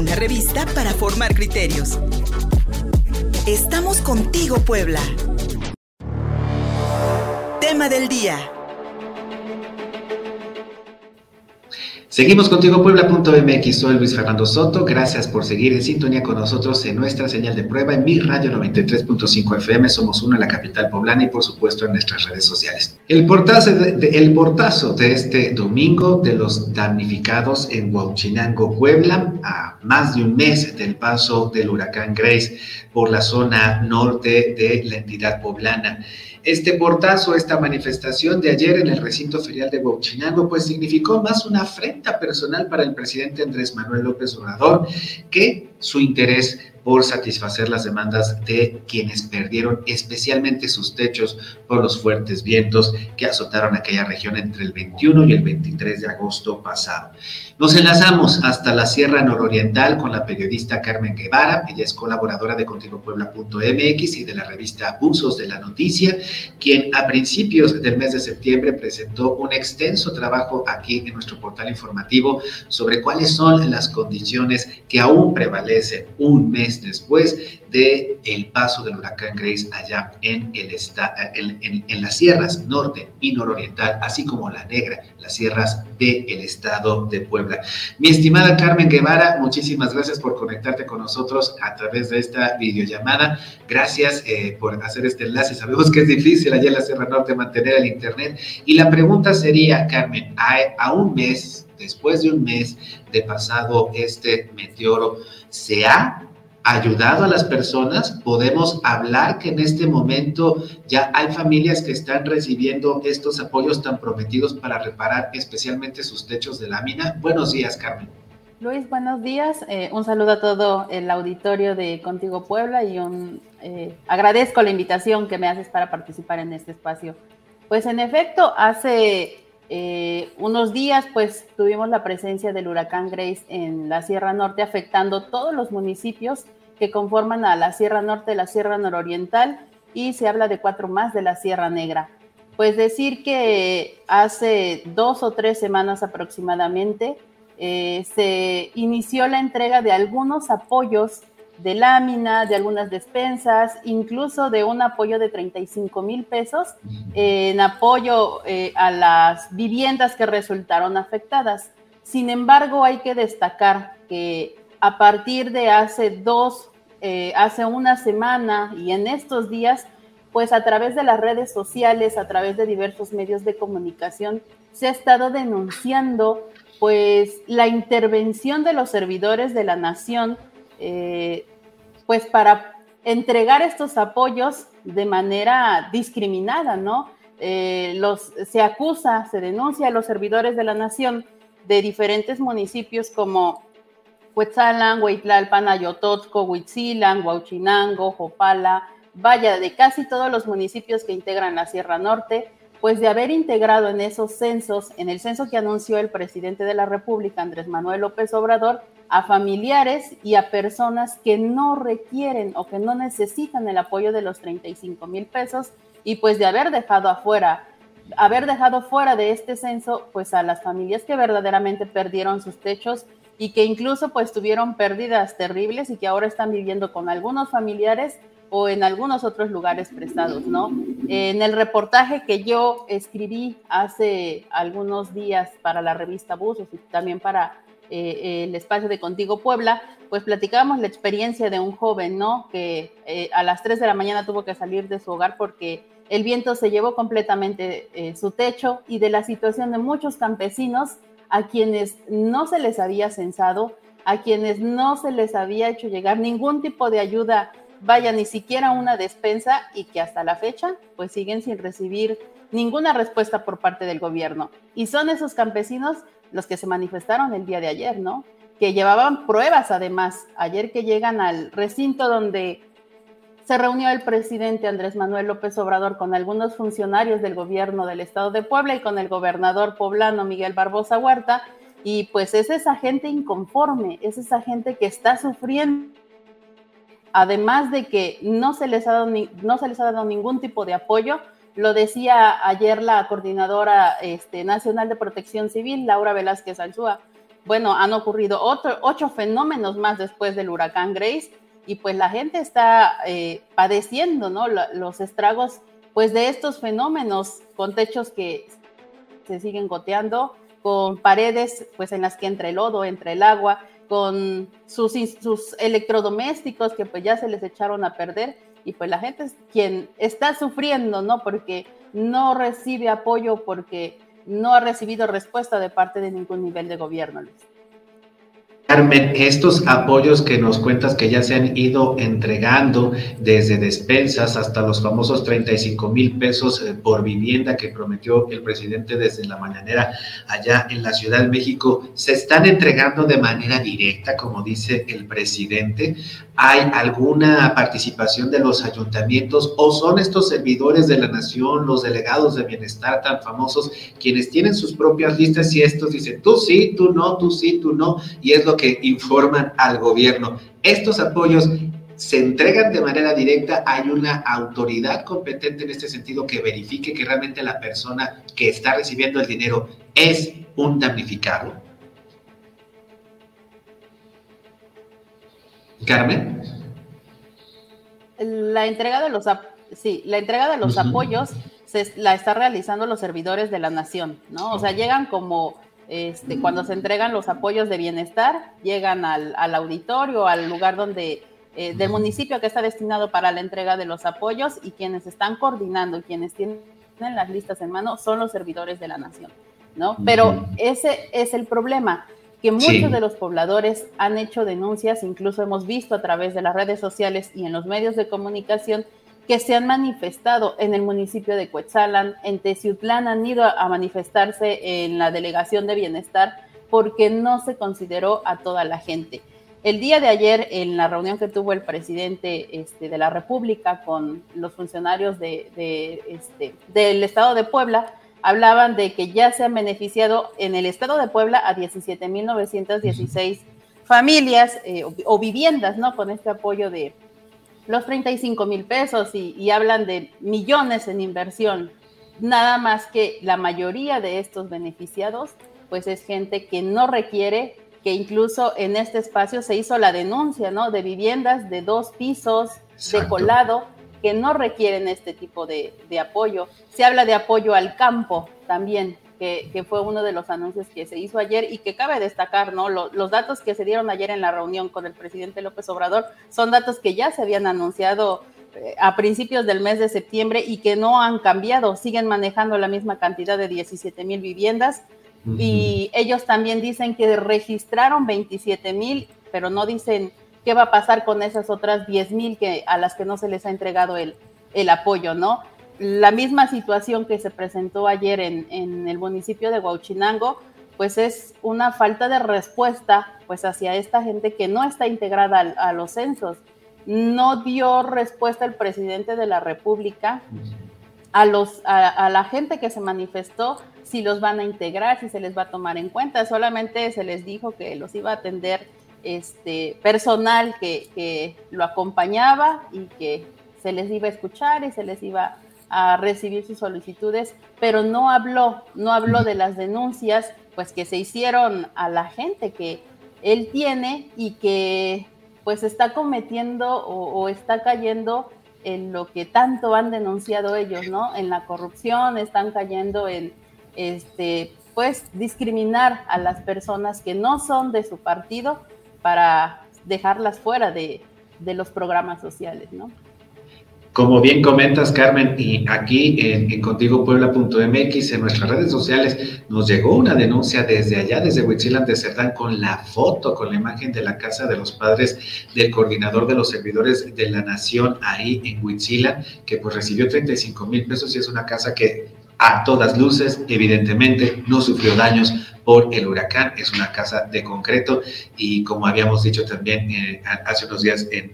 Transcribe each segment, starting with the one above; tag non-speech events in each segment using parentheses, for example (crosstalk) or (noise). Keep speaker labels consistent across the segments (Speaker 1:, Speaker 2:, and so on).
Speaker 1: una revista para formar criterios. Estamos contigo, Puebla. Tema del día.
Speaker 2: Seguimos contigo Puebla.mx, soy Luis Fernando Soto, gracias por seguir en sintonía con nosotros en nuestra señal de prueba en mi radio 93.5 FM, somos uno en la capital poblana y por supuesto en nuestras redes sociales. El portazo de, el portazo de este domingo de los damnificados en Huachinango, Puebla, a más de un mes del paso del huracán Grace por la zona norte de la entidad poblana. Este portazo, esta manifestación de ayer en el recinto ferial de Huachinango, pues significó más una afrenta personal para el presidente Andrés Manuel López Obrador que su interés por satisfacer las demandas de quienes perdieron especialmente sus techos por los fuertes vientos que azotaron aquella región entre el 21 y el 23 de agosto pasado. Nos enlazamos hasta la Sierra Nororiental con la periodista Carmen Guevara, ella es colaboradora de ContigoPuebla.mx y de la revista Usos de la Noticia, quien a principios del mes de septiembre presentó un extenso trabajo aquí en nuestro portal informativo sobre cuáles son las condiciones que aún prevalecen un mes después de el paso del huracán Grace allá en, el en, en, las sierras norte y nororiental, así como la negra, las sierras del estado de Puebla. Mi estimada Carmen Guevara, muchísimas gracias por conectarte con nosotros a través de esta videollamada. Gracias eh, por hacer este enlace. Sabemos que es difícil allá en la Sierra Norte mantener el Internet. Y la pregunta sería, Carmen, a, a un mes, después de un mes de pasado este meteoro, ¿se ha ayudado a las personas. Podemos hablar que en este momento ya hay familias que están recibiendo estos apoyos tan prometidos para reparar especialmente sus techos de lámina. Buenos días, Carmen.
Speaker 3: Luis, buenos días. Eh, un saludo a todo el auditorio de Contigo Puebla y un, eh, agradezco la invitación que me haces para participar en este espacio. Pues en efecto, hace eh, unos días pues tuvimos la presencia del huracán Grace en la Sierra Norte afectando todos los municipios que conforman a la Sierra Norte, la Sierra Nororiental y se habla de cuatro más de la Sierra Negra. Pues decir que hace dos o tres semanas aproximadamente eh, se inició la entrega de algunos apoyos de lámina, de algunas despensas, incluso de un apoyo de 35 mil pesos en apoyo eh, a las viviendas que resultaron afectadas. Sin embargo, hay que destacar que a partir de hace dos, eh, hace una semana y en estos días, pues a través de las redes sociales, a través de diversos medios de comunicación, se ha estado denunciando pues la intervención de los servidores de la nación, eh, pues para entregar estos apoyos de manera discriminada, ¿no? Eh, se acusa, se denuncia a los servidores de la nación de diferentes municipios como Huetzalan, Huitlalpan, Ayototco, Huitzilan, Huauchinango, Jopala, vaya, de casi todos los municipios que integran la Sierra Norte, pues de haber integrado en esos censos, en el censo que anunció el presidente de la República, Andrés Manuel López Obrador, a familiares y a personas que no requieren o que no necesitan el apoyo de los 35 mil pesos y pues de haber dejado afuera, haber dejado fuera de este censo pues a las familias que verdaderamente perdieron sus techos y que incluso pues tuvieron pérdidas terribles y que ahora están viviendo con algunos familiares o en algunos otros lugares prestados, ¿no? En el reportaje que yo escribí hace algunos días para la revista Buzos y también para eh, el espacio de Contigo Puebla, pues platicábamos la experiencia de un joven, ¿no? Que eh, a las 3 de la mañana tuvo que salir de su hogar porque el viento se llevó completamente eh, su techo y de la situación de muchos campesinos a quienes no se les había censado, a quienes no se les había hecho llegar ningún tipo de ayuda, vaya, ni siquiera una despensa y que hasta la fecha pues siguen sin recibir ninguna respuesta por parte del gobierno. Y son esos campesinos los que se manifestaron el día de ayer, ¿no? Que llevaban pruebas además, ayer que llegan al recinto donde se reunió el presidente Andrés Manuel López Obrador con algunos funcionarios del gobierno del estado de Puebla y con el gobernador poblano Miguel Barbosa Huerta. Y pues es esa gente inconforme, es esa gente que está sufriendo. Además de que no se les ha dado, no se les ha dado ningún tipo de apoyo, lo decía ayer la coordinadora este, nacional de protección civil, Laura Velázquez Alzúa, bueno, han ocurrido otro, ocho fenómenos más después del huracán Grace y pues la gente está eh, padeciendo, ¿no? Los estragos, pues de estos fenómenos con techos que se siguen goteando, con paredes, pues en las que entra el lodo, entre el agua, con sus, sus electrodomésticos que pues ya se les echaron a perder y pues la gente es quien está sufriendo, ¿no? Porque no recibe apoyo, porque no ha recibido respuesta de parte de ningún nivel de gobierno.
Speaker 2: Carmen, estos apoyos que nos cuentas que ya se han ido entregando desde despensas hasta los famosos 35 mil pesos eh, por vivienda que prometió el presidente desde la mañanera allá en la Ciudad de México, ¿se están entregando de manera directa, como dice el presidente? ¿Hay alguna participación de los ayuntamientos o son estos servidores de la nación, los delegados de bienestar tan famosos, quienes tienen sus propias listas y estos dicen, tú sí, tú no, tú sí, tú no, y es lo que informan al gobierno. Estos apoyos se entregan de manera directa, hay una autoridad competente en este sentido que verifique que realmente la persona que está recibiendo el dinero es un damnificado. Carmen.
Speaker 3: La entrega de los, sí, la entrega de los apoyos se, la está realizando los servidores de la nación, ¿no? O sea, llegan como este, cuando se entregan los apoyos de bienestar, llegan al, auditorio, al lugar donde, eh, del municipio que está destinado para la entrega de los apoyos y quienes están coordinando, quienes tienen las listas en mano, son los servidores de la nación, ¿no? Pero ese es el problema, que muchos de los pobladores han hecho denuncias, incluso hemos visto a través de las redes sociales y en los medios de comunicación, que se han manifestado en el municipio de Cuetzalan, en Teciutlán han ido a manifestarse en la delegación de bienestar porque no se consideró a toda la gente. El día de ayer, en la reunión que tuvo el presidente este, de la República con los funcionarios de, este, del Estado de Puebla, hablaban de que ya se han beneficiado en el Estado de Puebla a 17.916 familias eh, o viviendas, ¿no? Con este apoyo de, los 35 mil pesos y, hablan de millones en inversión. Nada más que la mayoría de estos beneficiados, pues es gente que no requiere, que incluso en este espacio se hizo la denuncia, ¿no? De viviendas de dos pisos, de colado, que no requieren este tipo de, de apoyo. Se habla de apoyo al campo también, que, fue uno de los anuncios que se hizo ayer y que cabe destacar, ¿no? los datos que se dieron ayer en la reunión con el presidente López Obrador son datos que ya se habían anunciado eh, a principios del mes de septiembre y que no han cambiado, siguen manejando la misma cantidad de 17 mil viviendas y ellos también dicen que registraron 27 mil, pero no dicen qué va a pasar con esas otras 10 mil que, a las que no se les ha entregado el, el apoyo, ¿no? La misma situación que se presentó ayer en, el municipio de Huachinango, pues es una falta de respuesta pues hacia esta gente que no está integrada a, los censos. No dio respuesta el presidente de la República a, a, la gente que se manifestó si los van a integrar, si se les va a tomar en cuenta. Solamente se les dijo que los iba a atender este personal que, que lo acompañaba y que se les iba a escuchar y se les iba a recibir sus solicitudes, pero no habló, no habló de las denuncias pues que se hicieron a la gente que él tiene y que pues está cometiendo o, está cayendo en lo que tanto han denunciado ellos, ¿no? En la corrupción, están cayendo en este pues discriminar a las personas que no son de su partido para dejarlas fuera de, de los programas sociales, ¿no?
Speaker 2: Como bien comentas, Carmen, y aquí en, contigopuebla.mx, en nuestras redes sociales, nos llegó una denuncia desde allá, desde Huitzilan de Cerdán, con la foto, con la imagen de la casa de los padres del coordinador de los servidores de la nación ahí en Huitzilan, que pues recibió 35 mil pesos y es una casa que a todas luces, evidentemente, no sufrió daños por el huracán. Es una casa de concreto y como habíamos dicho también eh, hace unos días en,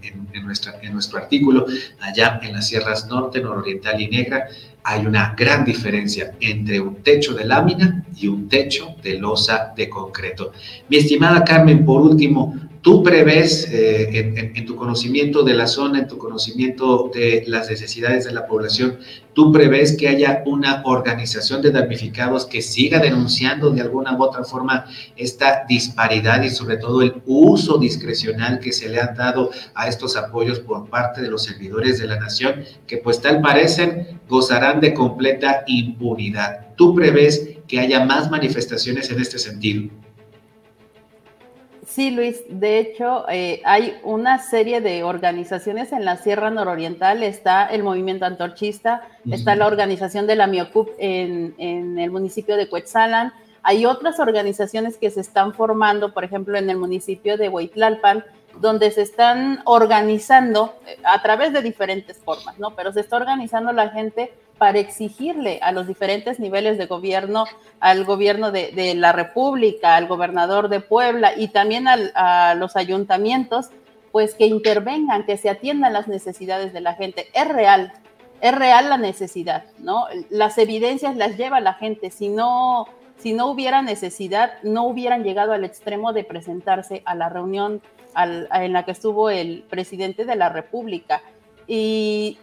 Speaker 2: nuestro artículo, allá en las sierras norte, nororiental y negra, hay una gran diferencia entre un techo de lámina y un techo de losa de concreto. Mi estimada Carmen, por último, tú prevés eh, en, tu conocimiento de la zona, en tu conocimiento de las necesidades de la población, tú prevés que haya una organización de damnificados que siga denunciando de alguna u otra forma esta disparidad y sobre todo el uso discrecional que se le ha dado a estos apoyos por parte de los servidores de la nación, que pues tal parecen gozarán de completa impunidad. ¿Tú prevés que haya más manifestaciones en este sentido?
Speaker 3: Sí, Luis, de hecho eh, hay una serie de organizaciones en la Sierra Nororiental, está el movimiento antorchista, está la organización de la Miocup en, en el municipio de Cuetzalan, hay otras organizaciones que se están formando, por ejemplo, en el municipio de Huitlalpan, donde se están organizando eh, a través de diferentes formas, ¿no? Pero se está organizando la gente para exigirle a los diferentes niveles de gobierno, al gobierno de, la República, al gobernador de Puebla y también a los ayuntamientos, pues que intervengan, que se atiendan las necesidades de la gente. Es real, es real la necesidad, ¿no? Las evidencias las lleva la gente. Si no, si no hubiera necesidad, no hubieran llegado al extremo de presentarse a la reunión en la que estuvo el presidente de la República. Y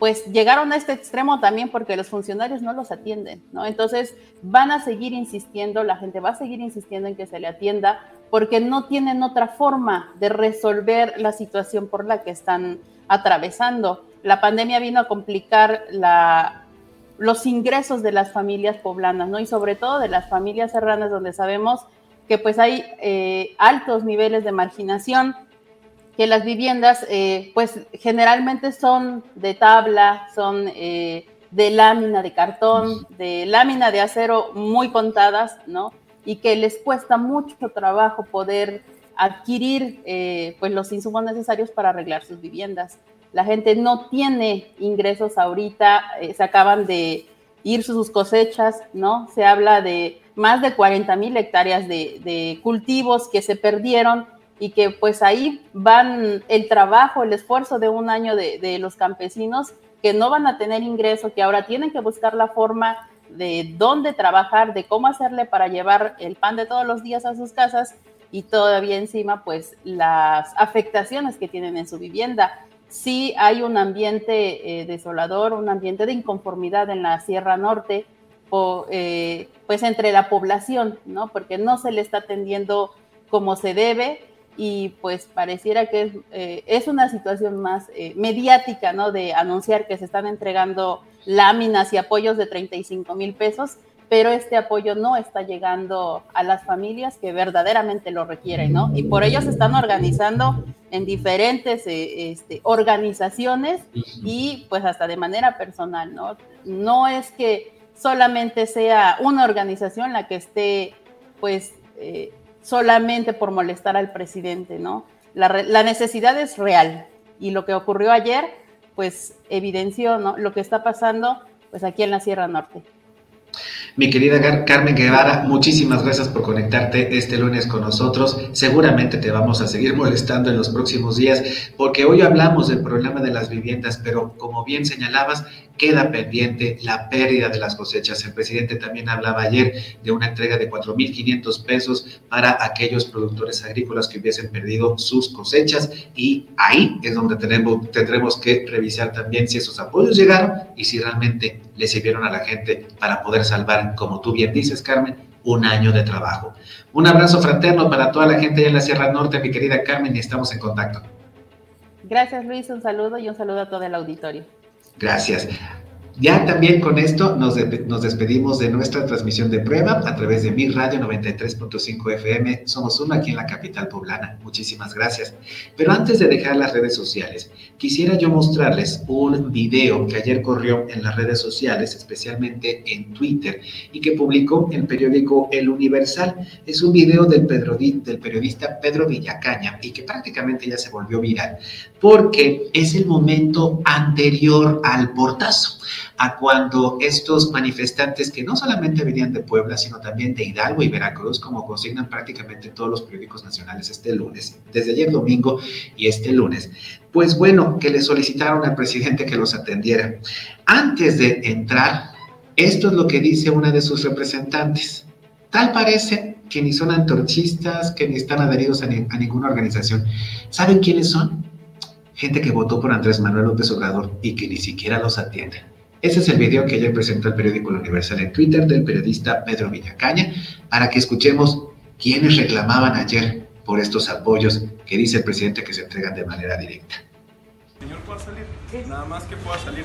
Speaker 3: pues llegaron a este extremo también porque los funcionarios no los atienden, ¿no? Entonces van a seguir insistiendo, la gente va a seguir insistiendo en que se le atienda porque no tienen otra forma de resolver la situación por la que están atravesando. La pandemia vino a complicar los ingresos de las familias poblanas, ¿no? Y sobre todo de las familias serranas donde sabemos que pues hay eh, altos niveles de marginación, que las viviendas eh, pues generalmente son de tabla, son eh, de lámina de cartón, de lámina de acero muy contadas, ¿no? Y que les cuesta mucho trabajo poder adquirir eh, pues los insumos necesarios para arreglar sus viviendas. La gente no tiene ingresos ahorita, se acaban de ir sus cosechas, ¿no? Se habla de más de 40 mil hectáreas de, de cultivos que se perdieron y que pues ahí van el trabajo, el esfuerzo de un año de, los campesinos que no van a tener ingreso, que ahora tienen que buscar la forma de dónde trabajar, de cómo hacerle para llevar el pan de todos los días a sus casas y todavía encima pues las afectaciones que tienen en su vivienda. Sí hay un ambiente eh, desolador, un ambiente de inconformidad en la Sierra Norte, o, eh, pues entre la población, ¿no? Porque no se le está atendiendo como se debe, y pues pareciera que es, eh, es una situación más eh, mediática, ¿no? De anunciar que se están entregando láminas y apoyos de 35 mil pesos, pero este apoyo no está llegando a las familias que verdaderamente lo requieren, ¿no? Y por ello se están organizando en diferentes eh, este, organizaciones y pues hasta de manera personal, ¿no? No es que solamente sea una organización la que esté pues solamente por molestar al presidente, ¿no? La, necesidad es real y lo que ocurrió ayer, pues evidenció, ¿no? Lo que está pasando, pues aquí en la Sierra Norte.
Speaker 2: Mi querida Carmen Guevara, muchísimas gracias por conectarte este lunes con nosotros. Seguramente te vamos a seguir (laughs) molestando en los próximos días porque hoy hablamos del problema de las viviendas, pero como bien señalabas, queda pendiente la pérdida de las cosechas. El presidente también hablaba ayer de una entrega de 4.500 pesos para aquellos productores agrícolas que hubiesen perdido sus cosechas y ahí es donde tendremos que revisar también si esos apoyos llegaron y si realmente le sirvieron a la gente para poder salvar, como tú bien dices, Carmen, un año de trabajo. Un abrazo fraterno para toda la gente en la Sierra Norte, mi querida Carmen, y estamos en contacto.
Speaker 3: Gracias, Luis. Un saludo y un saludo a todo el auditorio.
Speaker 2: Gracias. Ya también con esto nos, nos, despedimos de nuestra transmisión de prueba a través de Mi Radio 93.5 FM. Somos uno aquí en la capital poblana. Muchísimas gracias. Pero antes de dejar las redes sociales, quisiera yo mostrarles un video que ayer corrió en las redes sociales, especialmente en Twitter, y que publicó el periódico El Universal. Es un video del, del periodista Pedro Villacaña y que prácticamente ya se volvió viral, porque es el momento anterior al portazo a cuando estos manifestantes que no solamente venían de Puebla, sino también de Hidalgo y Veracruz, como consignan prácticamente todos los periódicos nacionales este lunes, desde ayer domingo y este lunes, pues bueno, que le solicitaron al presidente que los atendiera. Antes de entrar, esto es lo que dice una de sus representantes. Tal parece que ni son antorchistas, que ni están adheridos a, ninguna organización. ¿Saben quiénes son? Gente que votó por Andrés Manuel López Obrador y que ni siquiera los atiende. Ese es el video que ayer presentó el periódico Universal en Twitter del periodista Pedro Villacaña para que escuchemos quiénes reclamaban ayer por estos apoyos que dice el presidente que se entregan de manera directa.
Speaker 4: Señor pueda salir, nada más que pueda salir.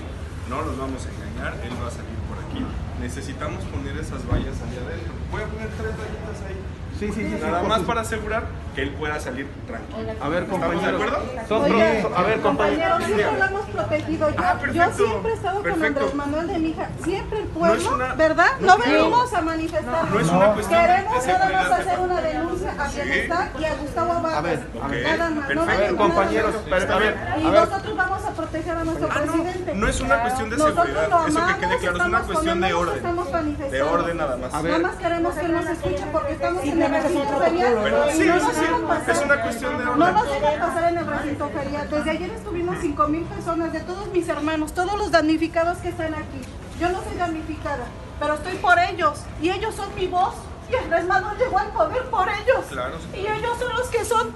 Speaker 4: No los vamos a engañar, él va a salir por aquí. Necesitamos poner esas vallas allá adentro. Voy a poner tres vallitas ahí. Sí, sí, sí. Nada más para asegurar que él pueda salir tranquilo.
Speaker 5: A ver, compañeros.
Speaker 4: ¿Estamos de acuerdo?
Speaker 5: Oye, a ver, compañeros.
Speaker 6: siempre lo hemos protegido. Yo,
Speaker 4: Ah,
Speaker 6: yo siempre he estado con
Speaker 4: perfecto.
Speaker 6: Andrés Manuel de mi hija. Siempre el
Speaker 4: No
Speaker 6: pueblo,
Speaker 4: es una-
Speaker 6: ¿verdad?
Speaker 4: no
Speaker 6: No,
Speaker 4: creo.
Speaker 6: venimos a manifestar.
Speaker 4: No es una cuestión de
Speaker 6: Queremos nada más hacer una denuncia a
Speaker 4: Sí.
Speaker 6: Bienestar y a Gustavo Vargas.
Speaker 5: A ver, a ver.
Speaker 6: Nada más.
Speaker 4: Perfecto.
Speaker 6: No
Speaker 5: A ver, compañeros, pero, a ver,
Speaker 6: Y
Speaker 5: a ver.
Speaker 6: nosotros vamos a proteger a nuestro
Speaker 4: Ah, no,
Speaker 6: presidente.
Speaker 4: no es una cuestión de
Speaker 6: Nosotros
Speaker 4: seguridad,
Speaker 6: lo
Speaker 4: eso que
Speaker 6: amamos,
Speaker 4: quede claro, es una cuestión
Speaker 6: con
Speaker 4: de orden. De orden nada más.
Speaker 6: Nada más queremos que nos escuche porque estamos en
Speaker 7: es protocolo,
Speaker 6: ferial. Y
Speaker 4: sí,
Speaker 6: no
Speaker 4: sí, sí,
Speaker 6: pasar.
Speaker 4: es una cuestión de
Speaker 6: No
Speaker 4: orden.
Speaker 6: nos dejan pasar en el recinto ferial. Desde ayer estuvimos 5 mil personas, de todos mis hermanos, todos los damnificados que están aquí. Yo no soy damnificada, pero estoy por ellos. Y ellos son mi voz. Y Andrés Manuel llegó al poder por ellos.
Speaker 4: Claro.
Speaker 6: Y ellos son los que son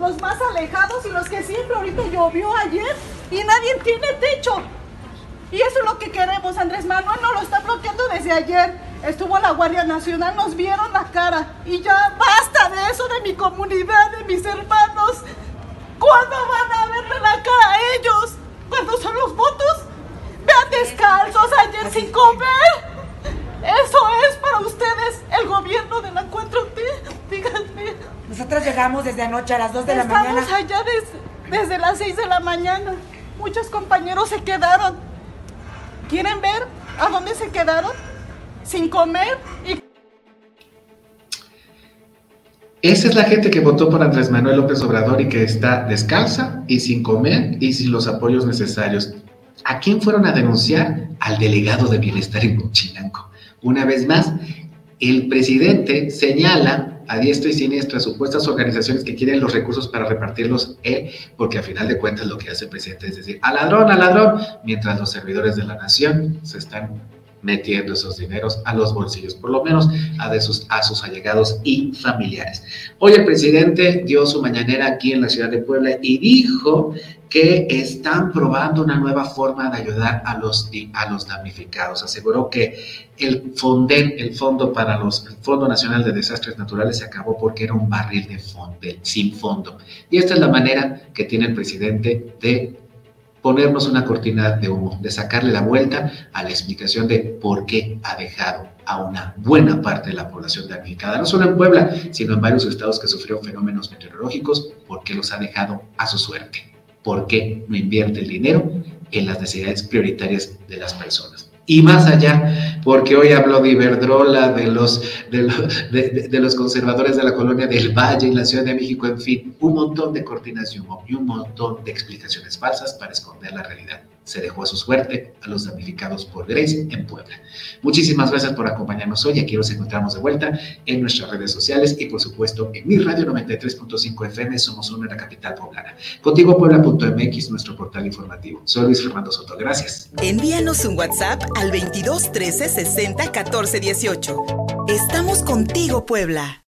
Speaker 6: los más alejados y los que siempre ahorita llovió ayer y nadie tiene techo. Y eso es lo que queremos. Andrés Manuel nos lo está bloqueando desde ayer. Estuvo la Guardia Nacional, nos vieron la cara. Y ya basta de eso, de mi comunidad, de mis hermanos. ¿Cuándo van a verle la cara a ellos? ¿Cuándo son los votos? Vean descalzos ayer sin comer. Eso es para ustedes el gobierno de la 4T. Díganme.
Speaker 7: Nosotros llegamos desde anoche a las 2 de la
Speaker 6: Estamos
Speaker 7: mañana.
Speaker 6: allá des- desde las 6 de la mañana. Muchos compañeros se quedaron. ¿Quieren ver a dónde se quedaron? Sin comer y
Speaker 2: Esa es la gente que votó por Andrés Manuel López Obrador y que está descalza y sin comer y sin los apoyos necesarios. ¿A quién fueron a denunciar? Al delegado de bienestar en Cochinanco. Una vez más, el presidente señala a diestra y siniestra supuestas organizaciones que quieren los recursos para repartirlos él, porque a final de cuentas lo que hace el presidente es decir, al ladrón, al ladrón, mientras los servidores de la nación se están metiendo esos dineros a los bolsillos, por lo menos a, sus, allegados y familiares. Hoy el presidente dio su mañanera aquí en la ciudad de Puebla y dijo que están probando una nueva forma de ayudar a los, a damnificados. Aseguró que el FONDEN, el Fondo para los, Fondo Nacional de Desastres Naturales, se acabó porque era un barril de fondo, sin fondo. Y esta es la manera que tiene el presidente de ponernos una cortina de humo, de sacarle la vuelta a la explicación de por qué ha dejado a una buena parte de la población damnificada, no solo en Puebla, sino en varios estados que sufrieron fenómenos meteorológicos, por qué los ha dejado a su suerte, por qué no invierte el dinero en las necesidades prioritarias de las personas. Y más allá, porque hoy habló de Iberdrola, de los, de, lo, de, los conservadores de la colonia del Valle en la Ciudad de México, en fin, un montón de humo y un montón de explicaciones falsas para esconder la realidad. Se dejó a su suerte a los damnificados por Grace en Puebla. Muchísimas gracias por acompañarnos hoy. Aquí nos encontramos de vuelta en nuestras redes sociales y, por supuesto, en mi radio 93.5 FM. Somos una en la capital poblana. Contigo Puebla.mx, nuestro portal informativo. Soy Luis Fernando Soto. Gracias.
Speaker 1: Envíanos un WhatsApp al 22 13 60 14 18. Estamos contigo, Puebla.